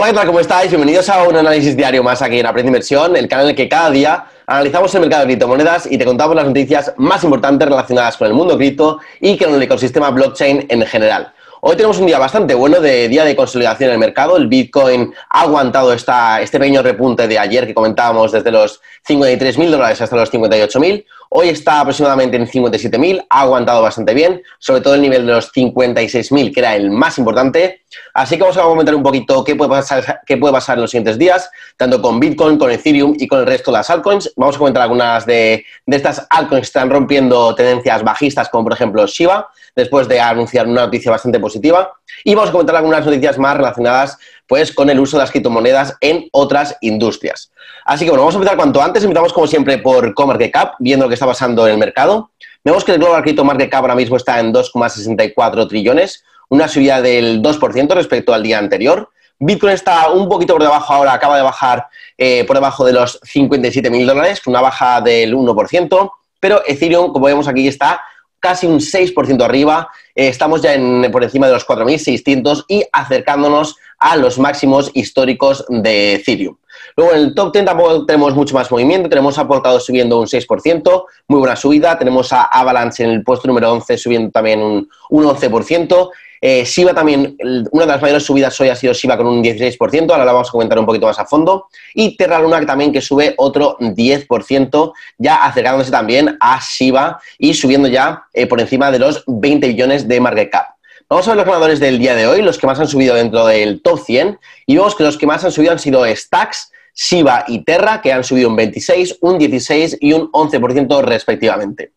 Hola, ¿qué tal? ¿Cómo estáis? Bienvenidos a un análisis diario más aquí en Aprende Inversión, el canal en el que cada día analizamos el mercado de criptomonedas y te contamos las noticias más importantes relacionadas con el mundo cripto y con el ecosistema blockchain en general. Hoy tenemos un día bastante bueno de día de consolidación en el mercado. El Bitcoin ha aguantado esta, este pequeño repunte de ayer que comentábamos desde los 53.000 dólares hasta los 58.000. Hoy está aproximadamente en 57.000, ha aguantado bastante bien, sobre todo el nivel de los 56.000, que era el más importante. Así que vamos a comentar un poquito qué puede, pasar, qué puede pasar en los siguientes días, tanto con Bitcoin, con Ethereum y con el resto de las altcoins. Vamos a comentar algunas de, de estas altcoins que están rompiendo tendencias bajistas, como por ejemplo Shiba, después de anunciar una noticia bastante positiva. Y vamos a comentar algunas noticias más relacionadas pues, con el uso de las criptomonedas en otras industrias. Así que bueno, vamos a empezar cuanto antes. Empezamos como siempre por CoMarketCap, viendo lo que está pasando en el mercado. Vemos que el Global Crypto Market Cap ahora mismo está en 2,64 trillones, una subida del 2% respecto al día anterior. Bitcoin está un poquito por debajo ahora, acaba de bajar eh, por debajo de los 57 mil dólares, una baja del 1%, pero Ethereum, como vemos aquí, está casi un 6% arriba, eh, estamos ya en, por encima de los 4.600 y acercándonos a los máximos históricos de Ethereum. Luego en el top 10 tampoco tenemos mucho más movimiento, tenemos a Polkadot subiendo un 6%, muy buena subida, tenemos a Avalanche en el puesto número 11 subiendo también un, un 11%, eh, Shiba también, una de las mayores subidas hoy ha sido Shiba con un 16%, ahora la vamos a comentar un poquito más a fondo. Y Terra Luna también que sube otro 10%, ya acercándose también a Shiba y subiendo ya eh, por encima de los 20 billones de market cap. Vamos a ver los ganadores del día de hoy, los que más han subido dentro del top 100. Y vemos que los que más han subido han sido Stacks, Shiba y Terra, que han subido un 26, un 16 y un 11% respectivamente.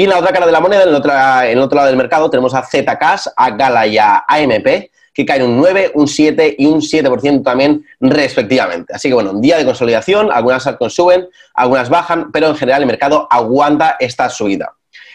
Y en la otra cara de la moneda, en el, otro, en otro lado del mercado, tenemos a Zcash, a Gala y a AMP, que caen un 9, un 7 y un 7% también respectivamente. Así que bueno, un día de consolidación, algunas suben, algunas bajan, pero en general el mercado aguanta esta subida.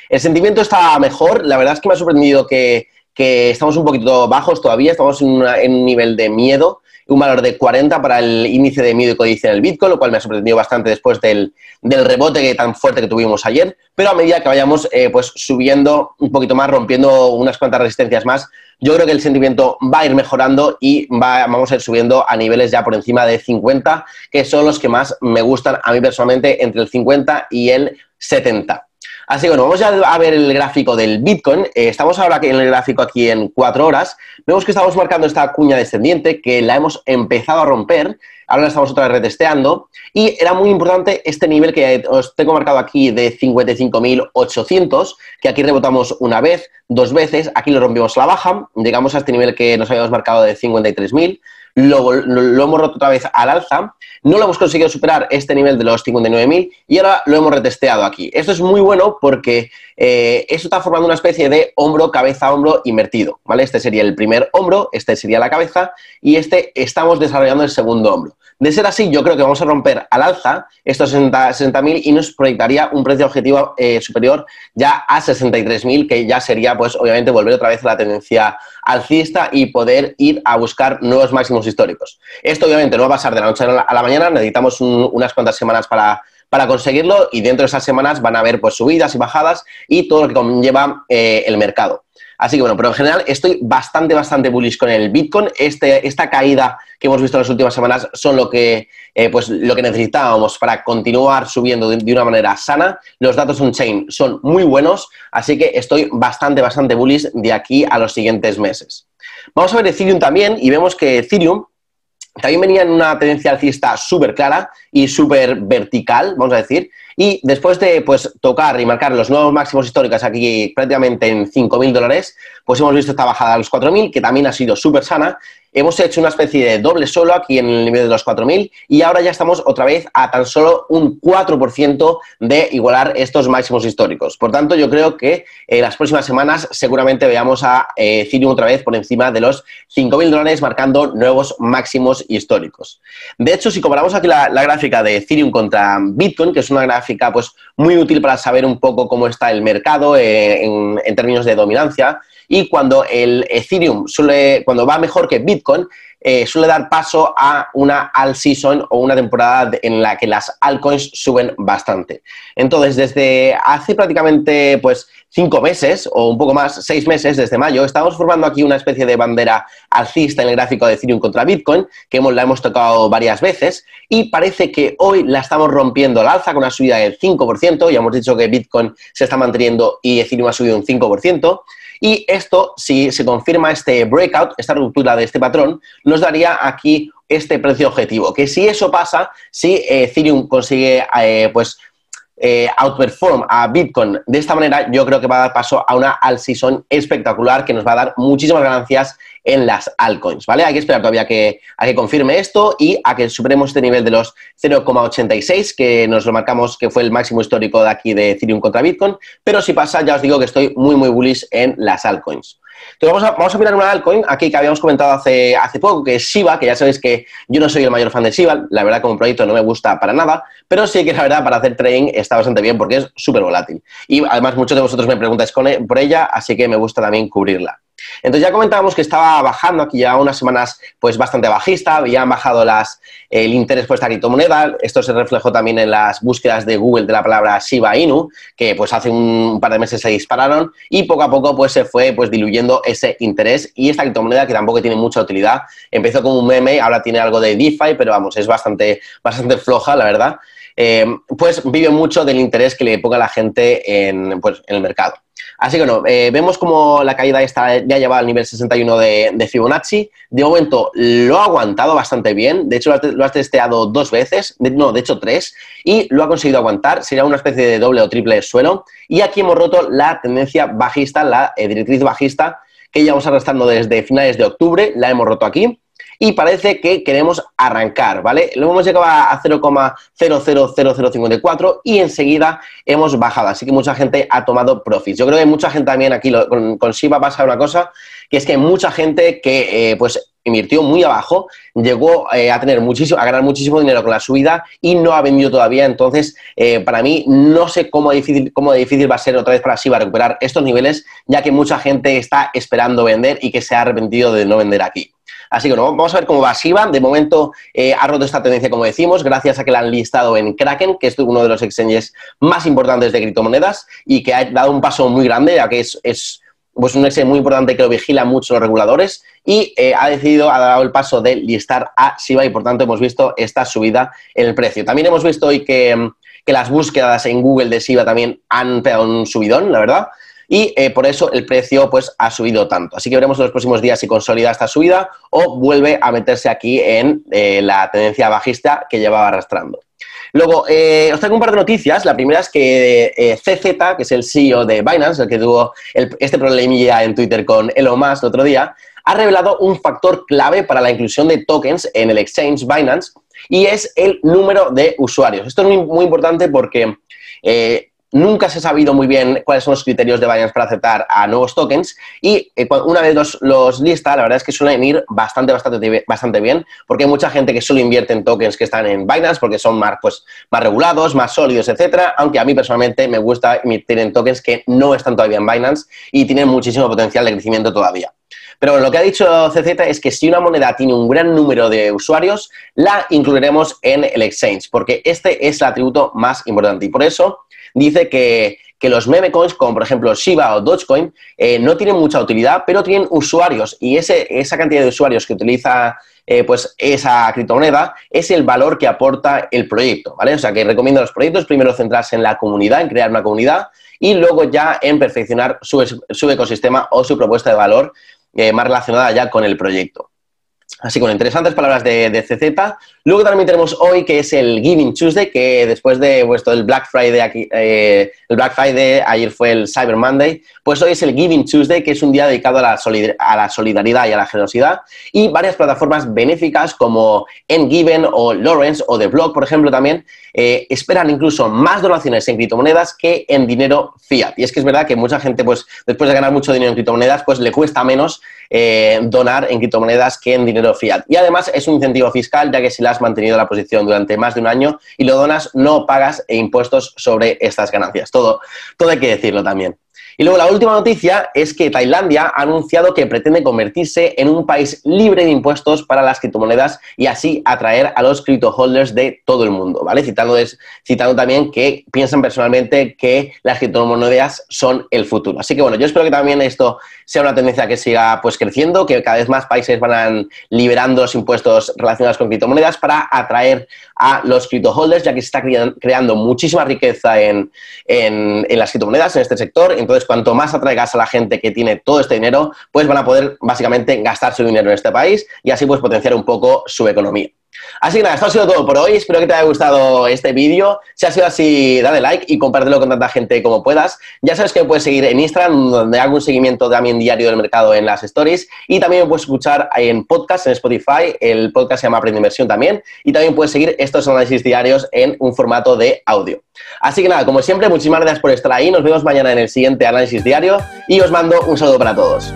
El sentimiento está mejor, la verdad es que me ha sorprendido que, que estamos un poquito bajos todavía, estamos en un nivel de miedo un valor de 40 para el índice de miedo y codicia en el Bitcoin, lo cual me ha sorprendido bastante después del, rebote tan fuerte que tuvimos ayer, pero a medida que vayamos eh, pues subiendo un poquito más, rompiendo unas cuantas resistencias más, yo creo que el sentimiento va a ir mejorando y va, vamos a ir subiendo a niveles ya por encima de 50, que son los que más me gustan a mí personalmente, entre el 50 y el 70. Así que bueno, vamos ya a ver el gráfico del Bitcoin. Eh, estamos ahora en el gráfico aquí en cuatro horas. Vemos que estamos marcando esta cuña descendiente que la hemos empezado a romper. Ahora la estamos otra vez retesteando. Y era muy importante este nivel que os tengo marcado aquí de 55.800, que aquí rebotamos una vez, dos veces. Aquí lo rompimos a la baja. Llegamos a este nivel que nos habíamos marcado de 53.000 lo, lo, hemos roto otra vez al alza, no lo hemos conseguido superar este nivel de los 59.000 y ahora lo hemos retesteado aquí. Esto es muy bueno porque eh, esto está formando una especie de hombro, cabeza, hombro invertido, ¿vale? Este sería el primer hombro, este sería la cabeza y este estamos desarrollando el segundo hombro. De ser así, yo creo que vamos a romper al alza estos 60.000 y nos proyectaría un precio objetivo eh, superior ya a 63.000, que ya sería, pues, obviamente, volver otra vez a la tendencia alcista y poder ir a buscar nuevos máximos históricos. Esto, obviamente, no va a pasar de la noche a la mañana, necesitamos unas cuantas semanas para, para conseguirlo y dentro de esas semanas van a haber pues, subidas y bajadas y todo lo que conlleva eh, el mercado. Así que bueno, pero en general estoy bastante, bastante bullish con el Bitcoin. Este, esta caída que hemos visto en las últimas semanas son lo que, eh, pues, lo que necesitábamos para continuar subiendo de, una manera sana. Los datos on-chain son muy buenos, así que estoy bastante, bastante bullish de aquí a los siguientes meses. Vamos a ver Ethereum también y vemos que Ethereum también venía en una tendencia alcista súper clara y súper vertical, vamos a decir, y después de pues, tocar y marcar los nuevos máximos históricos aquí prácticamente en 5.000 dólares, pues hemos visto esta bajada a los 4.000, que también ha sido súper sana. Hemos hecho una especie de doble solo aquí en el nivel de los 4.000 y ahora ya estamos otra vez a tan solo un 4% de igualar estos máximos históricos. Por tanto, yo creo que en las próximas semanas seguramente veamos a eh, Ethereum otra vez por encima de los 5.000 dólares marcando nuevos máximos históricos. De hecho, si comparamos aquí la, gráfica de Ethereum contra Bitcoin, que es una gráfica pues, muy útil para saber un poco cómo está el mercado eh, en términos de dominancia, y cuando el Ethereum suele, cuando va mejor que Bitcoin, eh, suele dar paso a una all season o una temporada en la que las altcoins suben bastante. Entonces, desde hace prácticamente pues cinco meses o un poco más, seis meses desde mayo, estamos formando aquí una especie de bandera alcista en el gráfico de Ethereum contra Bitcoin, que hemos, la hemos tocado varias veces, y parece que hoy la estamos rompiendo al alza con una subida del 5%, ya hemos dicho que Bitcoin se está manteniendo y Ethereum ha subido un 5%, y esto, si se confirma este breakout, esta ruptura de este patrón, nos daría aquí este precio objetivo, que si eso pasa, si Ethereum consigue eh, pues eh, outperform a Bitcoin de esta manera, yo creo que va a dar paso a una alt season espectacular que nos va a dar muchísimas ganancias en las altcoins, ¿vale? Hay que esperar todavía que, a que confirme esto y a que superemos este nivel de los 0,86 que nos lo marcamos que fue el máximo histórico de aquí de Ethereum contra Bitcoin, pero si pasa ya os digo que estoy muy muy bullish en las altcoins. Entonces vamos a, mirar una altcoin aquí que habíamos comentado hace, hace poco, que es Shiba, que ya sabéis que yo no soy el mayor fan de Shiba, la verdad como proyecto no me gusta para nada, pero sí que la verdad para hacer trading está bastante bien porque es súper volátil. Y además muchos de vosotros me preguntáis e, por ella, así que me gusta también cubrirla. Entonces ya comentábamos que estaba bajando aquí ya unas semanas pues bastante bajista, habían bajado las, el interés por esta criptomoneda, esto se reflejó también en las búsquedas de Google de la palabra Shiba Inu, que pues hace un par de meses se dispararon y poco a poco pues se fue pues diluyendo ese interés y esta criptomoneda que tampoco tiene mucha utilidad, empezó como un meme, ahora tiene algo de DeFi, pero vamos, es bastante, bastante floja la verdad. Eh, pues vive mucho del interés que le ponga la gente en, pues, en el mercado. Así que no, eh, vemos como la caída está ya lleva al nivel 61 de, Fibonacci. De momento lo ha aguantado bastante bien. De hecho, lo ha, testeado dos veces, no, de hecho tres, y lo ha conseguido aguantar. Sería una especie de doble o triple suelo. Y aquí hemos roto la tendencia bajista, la eh, directriz bajista, que llevamos arrastrando desde finales de octubre. La hemos roto aquí y parece que queremos arrancar, ¿vale? Lo hemos llegado a 0,000054 y enseguida hemos bajado, así que mucha gente ha tomado profits. Yo creo que mucha gente también aquí con, con Shiba pasa una cosa, que es que mucha gente que eh, pues invirtió muy abajo, llegó eh, a tener muchísimo, a ganar muchísimo dinero con la subida y no ha vendido todavía. Entonces, eh, para mí, no sé cómo difícil, cómo difícil va a ser otra vez para Shiba recuperar estos niveles, ya que mucha gente está esperando vender y que se ha arrepentido de no vender aquí. Así que vamos a ver cómo va Shiba. De momento eh, ha roto esta tendencia, como decimos, gracias a que la han listado en Kraken, que es uno de los exchanges más importantes de criptomonedas y que ha dado un paso muy grande, ya que es, pues un exchange muy importante que lo vigila mucho los reguladores y eh, ha decidido, ha dado el paso de listar a Shiba y por tanto hemos visto esta subida en el precio. También hemos visto hoy que, que las búsquedas en Google de Shiba también han pegado un subidón, la verdad y eh, por eso el precio pues, ha subido tanto. Así que veremos en los próximos días si consolida esta subida o vuelve a meterse aquí en eh, la tendencia bajista que llevaba arrastrando. Luego, eh, os traigo un par de noticias. La primera es que CZ, que es el CEO de Binance, el que tuvo este problemilla en Twitter con Elon Musk el otro día, ha revelado un factor clave para la inclusión de tokens en el exchange Binance y es el número de usuarios. Esto es muy, muy importante porque Nunca se ha sabido muy bien cuáles son los criterios de Binance para aceptar a nuevos tokens y eh, una vez los, los, lista, la verdad es que suelen ir bastante, bastante, bastante bien porque hay mucha gente que solo invierte en tokens que están en Binance porque son más, pues, más regulados, más sólidos, etcétera, aunque a mí personalmente me gusta invertir en tokens que no están todavía en Binance y tienen muchísimo potencial de crecimiento todavía. Pero lo que ha dicho CZ es que si una moneda tiene un gran número de usuarios, la incluiremos en el exchange, porque este es el atributo más importante. Y por eso dice que, los meme coins, como por ejemplo Shiba o Dogecoin, eh, no tienen mucha utilidad, pero tienen usuarios y ese, esa cantidad de usuarios que utiliza eh, pues esa criptomoneda es el valor que aporta el proyecto, ¿vale? O sea que recomiendo a los proyectos primero centrarse en la comunidad, en crear una comunidad y luego ya en perfeccionar su, su ecosistema o su propuesta de valor eh, más relacionada ya con el proyecto. Así con interesantes palabras de, CZ. Luego también tenemos hoy que es el Giving Tuesday, que después de vuestro el Black Friday aquí, eh, el Black Friday, ayer fue el Cyber Monday, pues hoy es el Giving Tuesday, que es un día dedicado a la, a la solidaridad y a la generosidad. Y varias plataformas benéficas como Engiven o Lawrence o The Blog, por ejemplo, también eh, esperan incluso más donaciones en criptomonedas que en dinero fiat. Y es que es verdad que mucha gente, pues después de ganar mucho dinero en criptomonedas, pues le cuesta menos eh, donar en criptomonedas que en dinero fiat. Y además es un incentivo fiscal, ya que si la has mantenido la posición durante más de un año y lo donas, no pagas impuestos sobre estas ganancias. Todo, todo hay que decirlo también. Y luego la última noticia es que Tailandia ha anunciado que pretende convertirse en un país libre de impuestos para las criptomonedas y así atraer a los cripto holders de todo el mundo, ¿vale? Citando, citando también que piensan personalmente que las criptomonedas son el futuro. Así que bueno, yo espero que también esto sea una tendencia que siga pues creciendo, que cada vez más países van liberando los impuestos relacionados con criptomonedas para atraer a los cripto holders, ya que se está creando muchísima riqueza en, en las criptomonedas, en este sector. Entonces, cuanto más atraigas a la gente que tiene todo este dinero, pues van a poder básicamente gastar su dinero en este país y así pues potenciar un poco su economía. Así que nada, esto ha sido todo por hoy. Espero que te haya gustado este vídeo. Si ha sido así, dale like y compártelo con tanta gente como puedas. Ya sabes que me puedes seguir en Instagram, donde hago un seguimiento también diario del mercado en las stories. Y también me puedes escuchar en podcast, en Spotify. El podcast se llama Aprende Inversión también. Y también puedes seguir estos análisis diarios en un formato de audio. Así que nada, como siempre, muchísimas gracias por estar ahí. Nos vemos mañana en el siguiente análisis diario y os mando un saludo para todos.